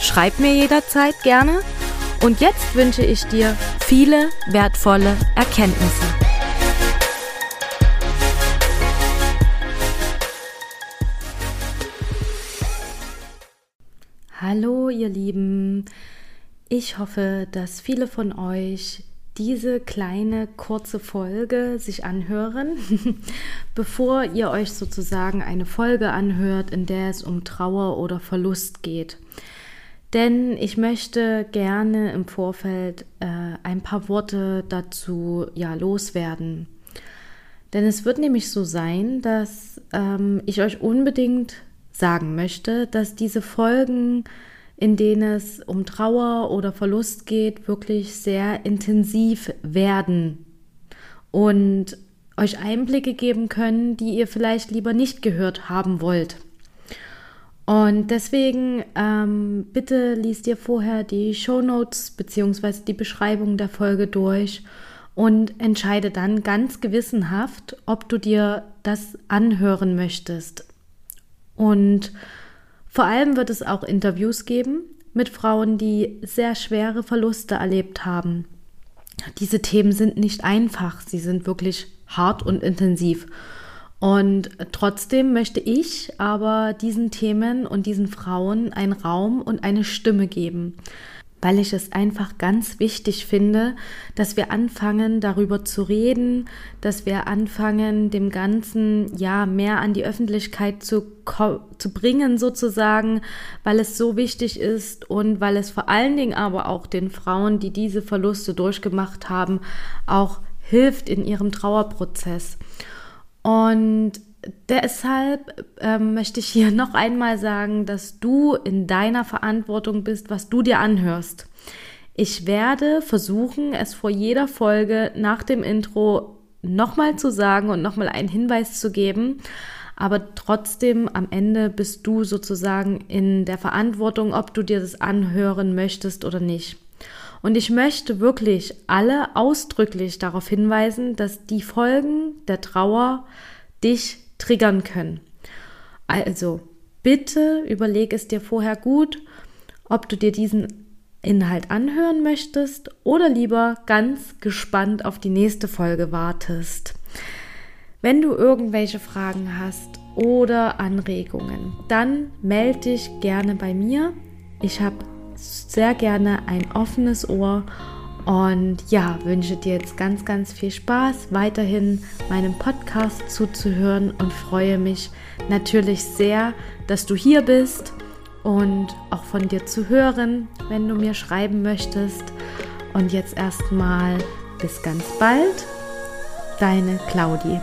Schreib mir jederzeit gerne und jetzt wünsche ich dir viele wertvolle Erkenntnisse. Hallo ihr Lieben, ich hoffe, dass viele von euch diese kleine kurze Folge sich anhören, bevor ihr euch sozusagen eine Folge anhört, in der es um Trauer oder Verlust geht. Denn ich möchte gerne im Vorfeld äh, ein paar Worte dazu ja loswerden. Denn es wird nämlich so sein, dass ähm, ich euch unbedingt sagen möchte, dass diese Folgen in denen es um Trauer oder Verlust geht, wirklich sehr intensiv werden und euch Einblicke geben können, die ihr vielleicht lieber nicht gehört haben wollt. Und deswegen ähm, bitte liest ihr vorher die Show Notes bzw. die Beschreibung der Folge durch und entscheide dann ganz gewissenhaft, ob du dir das anhören möchtest. Und vor allem wird es auch Interviews geben mit Frauen, die sehr schwere Verluste erlebt haben. Diese Themen sind nicht einfach, sie sind wirklich hart und intensiv. Und trotzdem möchte ich aber diesen Themen und diesen Frauen einen Raum und eine Stimme geben weil ich es einfach ganz wichtig finde, dass wir anfangen, darüber zu reden, dass wir anfangen, dem Ganzen ja mehr an die Öffentlichkeit zu, zu bringen, sozusagen, weil es so wichtig ist und weil es vor allen Dingen aber auch den Frauen, die diese Verluste durchgemacht haben, auch hilft in ihrem Trauerprozess. Und deshalb ähm, möchte ich hier noch einmal sagen, dass du in deiner Verantwortung bist, was du dir anhörst. Ich werde versuchen, es vor jeder Folge nach dem Intro nochmal zu sagen und nochmal einen Hinweis zu geben. Aber trotzdem am Ende bist du sozusagen in der Verantwortung, ob du dir das anhören möchtest oder nicht. Und ich möchte wirklich alle ausdrücklich darauf hinweisen, dass die Folgen der Trauer dich triggern können. Also bitte überleg es dir vorher gut, ob du dir diesen Inhalt anhören möchtest oder lieber ganz gespannt auf die nächste Folge wartest. Wenn du irgendwelche Fragen hast oder Anregungen, dann melde dich gerne bei mir. Ich habe sehr gerne ein offenes Ohr und ja, wünsche dir jetzt ganz, ganz viel Spaß, weiterhin meinem Podcast zuzuhören und freue mich natürlich sehr, dass du hier bist und auch von dir zu hören, wenn du mir schreiben möchtest. Und jetzt erstmal bis ganz bald, deine Claudie.